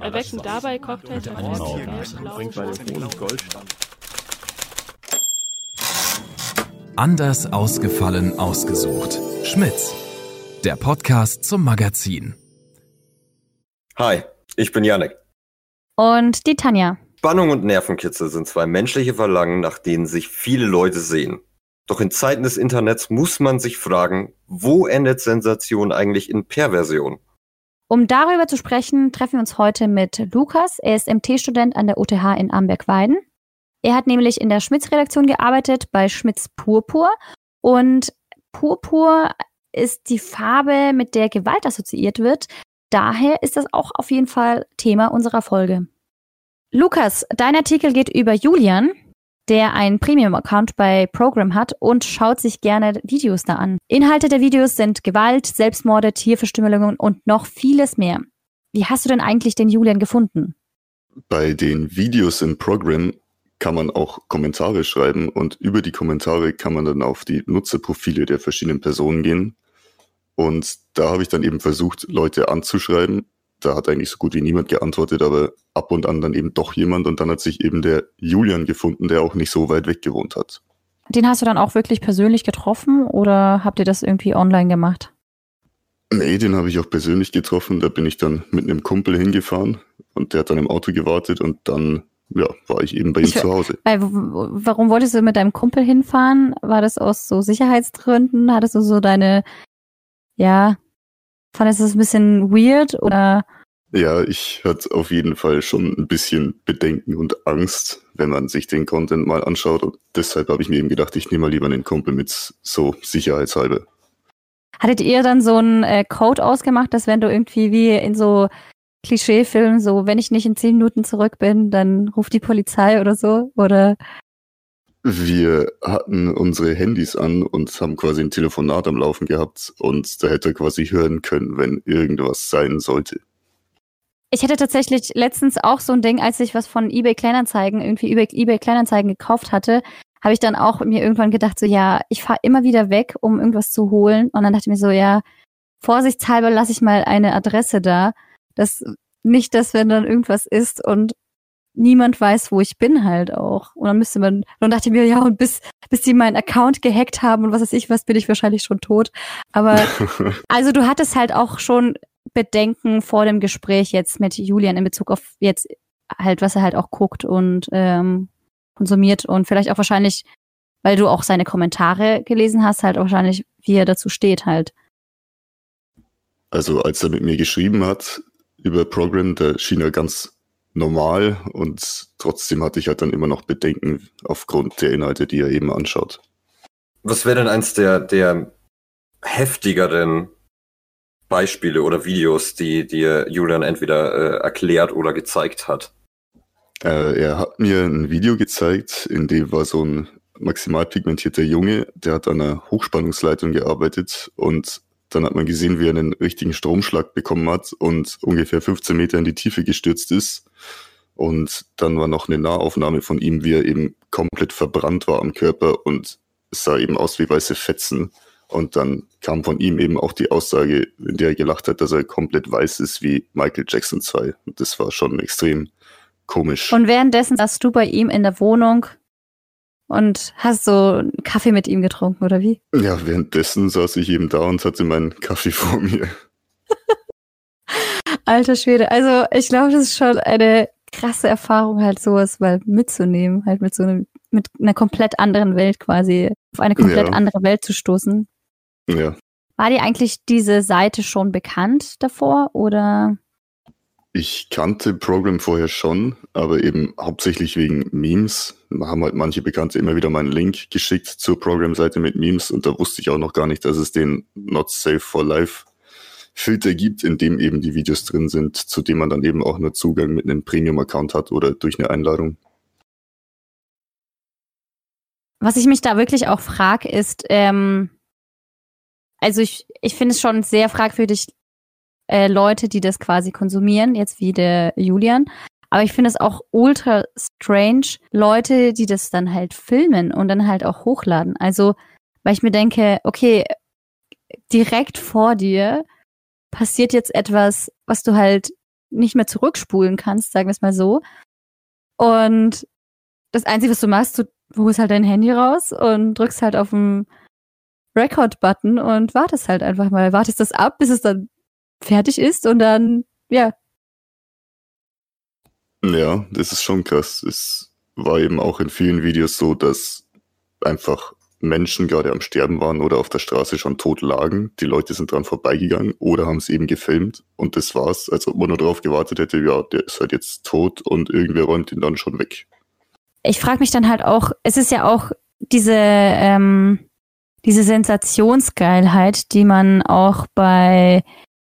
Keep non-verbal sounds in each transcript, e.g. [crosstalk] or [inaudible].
Erwecken dabei Cocktails bringt bei den Hohen Goldstand. Anders ausgefallen ausgesucht. Schmitz. Der Podcast zum Magazin. Hi, ich bin Janek. Und die Tanja. Spannung und Nervenkitzel sind zwei menschliche Verlangen, nach denen sich viele Leute sehen. Doch in Zeiten des Internets muss man sich fragen, wo endet Sensation eigentlich in Perversion? Um darüber zu sprechen, treffen wir uns heute mit Lukas. Er ist MT-Student an der UTH in Amberg-Weiden. Er hat nämlich in der Schmitz-Redaktion gearbeitet bei Schmitz Purpur. Und Purpur ist die Farbe, mit der Gewalt assoziiert wird. Daher ist das auch auf jeden Fall Thema unserer Folge. Lukas, dein Artikel geht über Julian, der einen Premium-Account bei Program hat und schaut sich gerne Videos da an. Inhalte der Videos sind Gewalt, Selbstmorde, Tierverstümmelungen und noch vieles mehr. Wie hast du denn eigentlich den Julian gefunden? Bei den Videos im Program kann man auch Kommentare schreiben und über die Kommentare kann man dann auf die Nutzerprofile der verschiedenen Personen gehen. Und da habe ich dann eben versucht, Leute anzuschreiben da hat eigentlich so gut wie niemand geantwortet, aber ab und an dann eben doch jemand und dann hat sich eben der Julian gefunden, der auch nicht so weit weg gewohnt hat. Den hast du dann auch wirklich persönlich getroffen oder habt ihr das irgendwie online gemacht? Nee, den habe ich auch persönlich getroffen. Da bin ich dann mit einem Kumpel hingefahren und der hat dann im Auto gewartet und dann ja, war ich eben bei ihm ich, zu Hause. Weil, warum wolltest du mit deinem Kumpel hinfahren? War das aus so Sicherheitsgründen? Hattest du so deine, ja, Fandest du es ein bisschen weird oder? Ja, ich hatte auf jeden Fall schon ein bisschen Bedenken und Angst, wenn man sich den Content mal anschaut. Und deshalb habe ich mir eben gedacht, ich nehme mal lieber einen Kumpel mit, so sicherheitshalber. Hattet ihr dann so einen äh, Code ausgemacht, dass wenn du irgendwie wie in so Klischeefilmen, so wenn ich nicht in zehn Minuten zurück bin, dann ruft die Polizei oder so? Oder wir hatten unsere Handys an und haben quasi ein Telefonat am Laufen gehabt und da hätte er quasi hören können, wenn irgendwas sein sollte. Ich hatte tatsächlich letztens auch so ein Ding, als ich was von eBay Kleinanzeigen, irgendwie eBay, eBay Kleinanzeigen gekauft hatte, habe ich dann auch mir irgendwann gedacht, so ja, ich fahre immer wieder weg, um irgendwas zu holen. Und dann dachte ich mir so, ja, vorsichtshalber lasse ich mal eine Adresse da. Das nicht, dass wenn dann irgendwas ist und niemand weiß, wo ich bin halt auch. Und dann müsste man, dann dachte ich mir, ja, und bis, bis sie meinen Account gehackt haben und was weiß ich was, bin ich wahrscheinlich schon tot. Aber, [laughs] also du hattest halt auch schon Bedenken vor dem Gespräch jetzt mit Julian in Bezug auf jetzt halt, was er halt auch guckt und ähm, konsumiert und vielleicht auch wahrscheinlich, weil du auch seine Kommentare gelesen hast, halt wahrscheinlich, wie er dazu steht halt. Also als er mit mir geschrieben hat über Program, da schien er ganz normal und trotzdem hatte ich halt dann immer noch Bedenken aufgrund der Inhalte, die er eben anschaut. Was wäre denn eins der, der heftigeren Beispiele oder Videos, die dir Julian entweder äh, erklärt oder gezeigt hat? Äh, er hat mir ein Video gezeigt, in dem war so ein maximal pigmentierter Junge, der hat an einer Hochspannungsleitung gearbeitet und dann hat man gesehen, wie er einen richtigen Stromschlag bekommen hat und ungefähr 15 Meter in die Tiefe gestürzt ist. Und dann war noch eine Nahaufnahme von ihm, wie er eben komplett verbrannt war am Körper und es sah eben aus wie weiße Fetzen. Und dann kam von ihm eben auch die Aussage, in der er gelacht hat, dass er komplett weiß ist wie Michael Jackson 2. Und das war schon extrem komisch. Und währenddessen saßt du bei ihm in der Wohnung und hast so einen Kaffee mit ihm getrunken, oder wie? Ja, währenddessen saß ich eben da und hatte meinen Kaffee vor mir. [laughs] Alter Schwede. Also ich glaube, das ist schon eine krasse Erfahrung, halt sowas mal mitzunehmen, halt mit so einem, mit einer komplett anderen Welt quasi, auf eine komplett ja. andere Welt zu stoßen. Ja. War dir eigentlich diese Seite schon bekannt davor oder? Ich kannte Program vorher schon, aber eben hauptsächlich wegen Memes. Da haben halt manche Bekannte immer wieder meinen Link geschickt zur Program-Seite mit Memes und da wusste ich auch noch gar nicht, dass es den Not Safe for Life Filter gibt, in dem eben die Videos drin sind, zu dem man dann eben auch nur Zugang mit einem Premium-Account hat oder durch eine Einladung. Was ich mich da wirklich auch frage, ist, ähm, also ich, ich finde es schon sehr fragwürdig, äh, Leute, die das quasi konsumieren, jetzt wie der Julian. Aber ich finde es auch ultra strange, Leute, die das dann halt filmen und dann halt auch hochladen. Also, weil ich mir denke, okay, direkt vor dir passiert jetzt etwas, was du halt nicht mehr zurückspulen kannst, sagen wir es mal so. Und das Einzige, was du machst, du holst halt dein Handy raus und drückst halt auf den Record-Button und wartest halt einfach mal. Wartest das ab, bis es dann fertig ist und dann, ja. Ja, das ist schon krass. Es war eben auch in vielen Videos so, dass einfach Menschen gerade am Sterben waren oder auf der Straße schon tot lagen. Die Leute sind dran vorbeigegangen oder haben es eben gefilmt und das war's, als ob man nur darauf gewartet hätte, ja, der ist halt jetzt tot und irgendwer räumt ihn dann schon weg. Ich frage mich dann halt auch, es ist ja auch diese, ähm, diese Sensationsgeilheit, die man auch bei,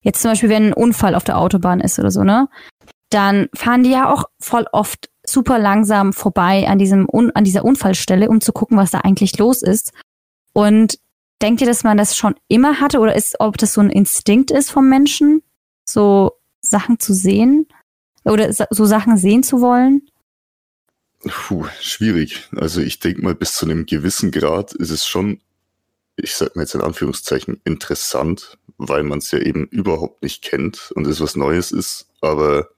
jetzt zum Beispiel, wenn ein Unfall auf der Autobahn ist oder so, ne? Dann fahren die ja auch voll oft super langsam vorbei an diesem an dieser Unfallstelle, um zu gucken, was da eigentlich los ist. Und denkt ihr, dass man das schon immer hatte oder ist, ob das so ein Instinkt ist vom Menschen, so Sachen zu sehen oder so Sachen sehen zu wollen? Puh, schwierig. Also ich denke mal, bis zu einem gewissen Grad ist es schon, ich sag mal jetzt in Anführungszeichen, interessant, weil man es ja eben überhaupt nicht kennt und es was Neues ist. Aber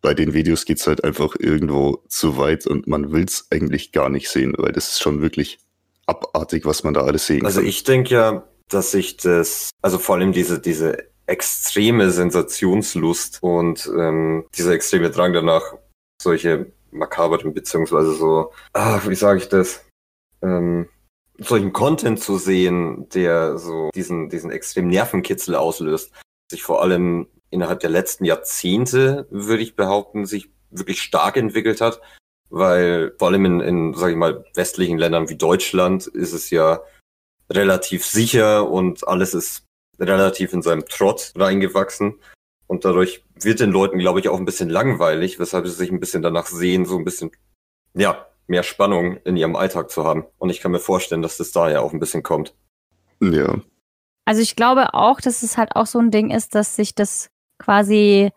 bei den Videos geht's halt einfach irgendwo zu weit und man will's eigentlich gar nicht sehen, weil das ist schon wirklich abartig, was man da alles sehen also kann. Also ich denke ja, dass sich das, also vor allem diese, diese extreme Sensationslust und ähm, dieser extreme Drang danach, solche makaberen beziehungsweise so, ach, wie sage ich das, ähm, solchen Content zu sehen, der so diesen, diesen extremen Nervenkitzel auslöst, sich vor allem innerhalb der letzten Jahrzehnte, würde ich behaupten, sich wirklich stark entwickelt hat, weil vor allem in, in sage ich mal, westlichen Ländern wie Deutschland ist es ja relativ sicher und alles ist relativ in seinem Trott reingewachsen. Und dadurch wird den Leuten, glaube ich, auch ein bisschen langweilig, weshalb sie sich ein bisschen danach sehen, so ein bisschen, ja, mehr Spannung in ihrem Alltag zu haben. Und ich kann mir vorstellen, dass das daher auch ein bisschen kommt. Ja. Also ich glaube auch, dass es halt auch so ein Ding ist, dass sich das quasi,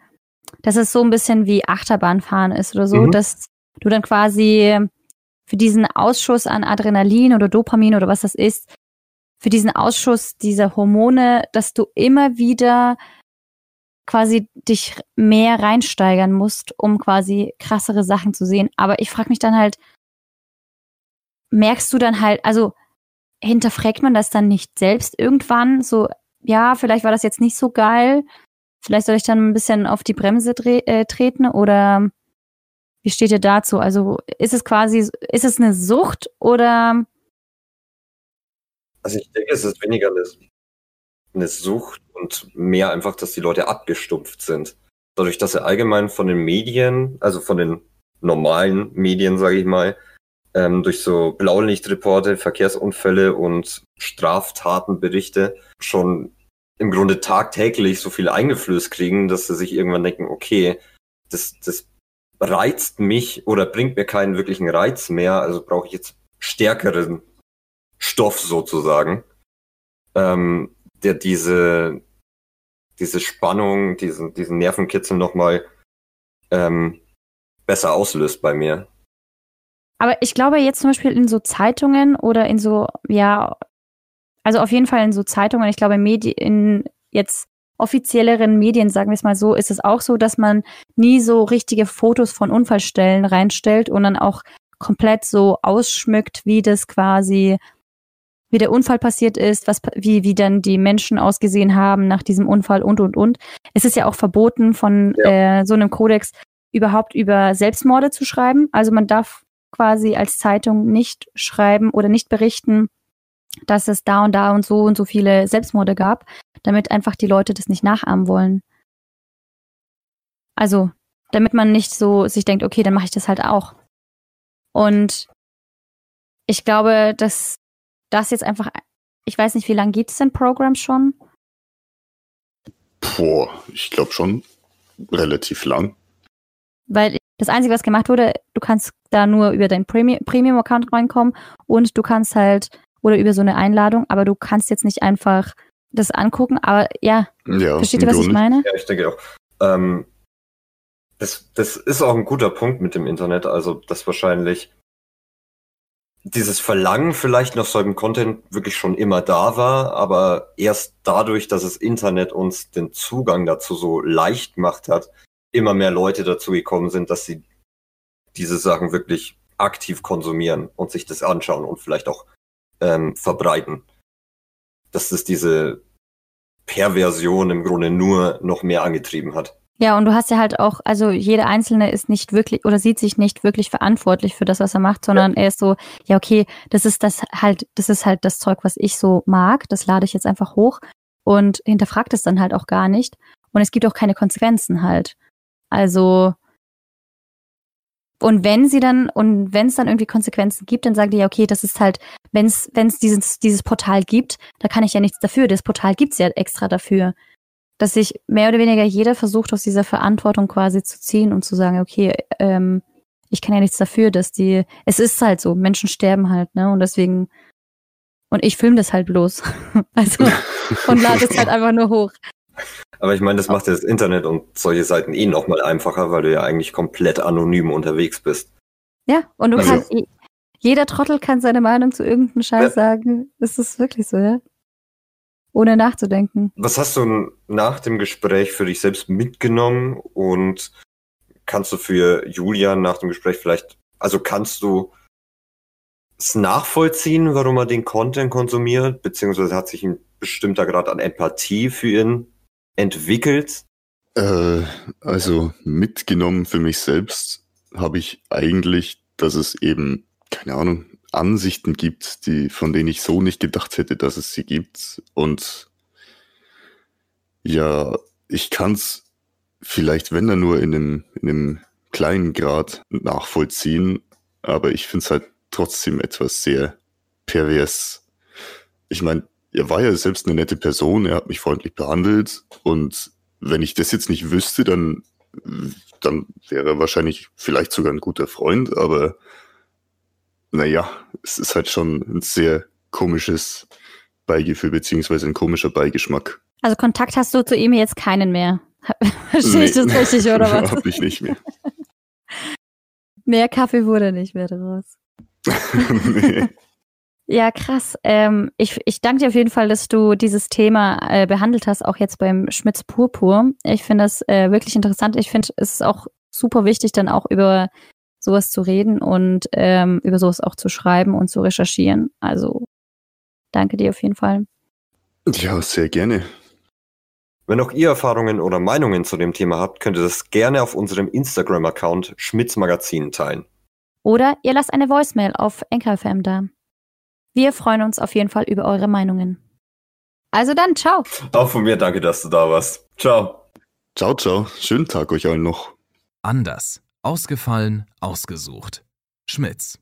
dass es so ein bisschen wie Achterbahnfahren ist oder so, mhm. dass du dann quasi für diesen Ausschuss an Adrenalin oder Dopamin oder was das ist, für diesen Ausschuss dieser Hormone, dass du immer wieder quasi dich mehr reinsteigern musst, um quasi krassere Sachen zu sehen. Aber ich frage mich dann halt, merkst du dann halt, also hinterfragt man das dann nicht selbst irgendwann? So, ja, vielleicht war das jetzt nicht so geil, Vielleicht soll ich dann ein bisschen auf die Bremse äh, treten oder wie steht ihr dazu? Also ist es quasi, ist es eine Sucht oder? Also ich denke, es ist weniger eine, eine Sucht und mehr einfach, dass die Leute abgestumpft sind. Dadurch, dass sie allgemein von den Medien, also von den normalen Medien, sage ich mal, ähm, durch so Blaulichtreporte, Verkehrsunfälle und Straftatenberichte schon im Grunde tagtäglich so viel eingeflößt kriegen, dass sie sich irgendwann denken, okay, das, das reizt mich oder bringt mir keinen wirklichen Reiz mehr, also brauche ich jetzt stärkeren Stoff sozusagen, ähm, der diese, diese Spannung, diesen, diesen Nervenkitzel nochmal ähm, besser auslöst bei mir. Aber ich glaube jetzt zum Beispiel in so Zeitungen oder in so, ja, also auf jeden Fall in so Zeitungen, ich glaube Medi in jetzt offizielleren Medien, sagen wir es mal so, ist es auch so, dass man nie so richtige Fotos von Unfallstellen reinstellt und dann auch komplett so ausschmückt, wie das quasi, wie der Unfall passiert ist, was, wie, wie dann die Menschen ausgesehen haben nach diesem Unfall und, und, und. Es ist ja auch verboten von ja. äh, so einem Kodex überhaupt über Selbstmorde zu schreiben. Also man darf quasi als Zeitung nicht schreiben oder nicht berichten, dass es da und da und so und so viele Selbstmorde gab, damit einfach die Leute das nicht nachahmen wollen. Also, damit man nicht so sich denkt, okay, dann mache ich das halt auch. Und ich glaube, dass das jetzt einfach, ich weiß nicht, wie lange gibt es denn Programm schon? Boah, ich glaube schon relativ lang. Weil das Einzige, was gemacht wurde, du kannst da nur über deinen Premium-Account reinkommen und du kannst halt oder über so eine Einladung, aber du kannst jetzt nicht einfach das angucken. Aber ja, ja versteht ihr, was ich meine? Ja, ich denke auch. Ähm, das, das ist auch ein guter Punkt mit dem Internet, also dass wahrscheinlich dieses Verlangen vielleicht nach solchem Content wirklich schon immer da war, aber erst dadurch, dass das Internet uns den Zugang dazu so leicht gemacht hat, immer mehr Leute dazu gekommen sind, dass sie diese Sachen wirklich aktiv konsumieren und sich das anschauen und vielleicht auch ähm, verbreiten. Dass es diese Perversion im Grunde nur noch mehr angetrieben hat. Ja, und du hast ja halt auch, also jeder Einzelne ist nicht wirklich oder sieht sich nicht wirklich verantwortlich für das, was er macht, sondern ja. er ist so, ja, okay, das ist das halt, das ist halt das Zeug, was ich so mag, das lade ich jetzt einfach hoch und hinterfragt es dann halt auch gar nicht. Und es gibt auch keine Konsequenzen halt. Also, und wenn sie dann, und wenn es dann irgendwie Konsequenzen gibt, dann sagen die ja, okay, das ist halt, wenn es wenn es dieses, dieses Portal gibt, da kann ich ja nichts dafür. Das Portal gibt's ja extra dafür dass sich mehr oder weniger jeder versucht, aus dieser Verantwortung quasi zu ziehen und zu sagen, okay, ähm, ich kann ja nichts dafür, dass die, es ist halt so, Menschen sterben halt, ne? Und deswegen, und ich filme das halt bloß. [laughs] also, [laughs] und lade es halt einfach nur hoch. Aber ich meine, das macht ja das Internet und solche Seiten eh nochmal einfacher, weil du ja eigentlich komplett anonym unterwegs bist. Ja, und du also, kannst, jeder Trottel kann seine Meinung zu irgendeinem Scheiß ja. sagen. Das ist wirklich so, ja? ohne nachzudenken. Was hast du nach dem Gespräch für dich selbst mitgenommen und kannst du für Julian nach dem Gespräch vielleicht, also kannst du es nachvollziehen, warum er den Content konsumiert, beziehungsweise hat sich ein bestimmter Grad an Empathie für ihn entwickelt? Äh, also mitgenommen für mich selbst habe ich eigentlich, dass es eben, keine Ahnung, Ansichten gibt, die, von denen ich so nicht gedacht hätte, dass es sie gibt. Und ja, ich kann es vielleicht, wenn dann nur in einem, in einem kleinen Grad nachvollziehen, aber ich finde es halt trotzdem etwas sehr pervers. Ich meine, er war ja selbst eine nette Person, er hat mich freundlich behandelt und wenn ich das jetzt nicht wüsste, dann, dann wäre er wahrscheinlich vielleicht sogar ein guter Freund, aber naja, es ist halt schon ein sehr komisches Beigefühl, beziehungsweise ein komischer Beigeschmack. Also Kontakt hast du zu ihm jetzt keinen mehr. [laughs] Verstehe nee. ich das richtig, oder [laughs] was? Hab ich nicht mehr. mehr Kaffee wurde nicht mehr draus. [laughs] nee. Ja, krass. Ähm, ich, ich danke dir auf jeden Fall, dass du dieses Thema äh, behandelt hast, auch jetzt beim Schmitz Purpur. Ich finde das äh, wirklich interessant. Ich finde, es ist auch super wichtig, dann auch über sowas zu reden und ähm, über sowas auch zu schreiben und zu recherchieren. Also danke dir auf jeden Fall. Ja, sehr gerne. Wenn auch ihr Erfahrungen oder Meinungen zu dem Thema habt, könnt ihr das gerne auf unserem Instagram-Account Schmitz Magazin teilen. Oder ihr lasst eine Voicemail auf NKFM da. Wir freuen uns auf jeden Fall über eure Meinungen. Also dann, ciao. Auch von mir danke, dass du da warst. Ciao. Ciao, ciao. Schönen Tag euch allen noch. Anders. Ausgefallen, ausgesucht. Schmitz.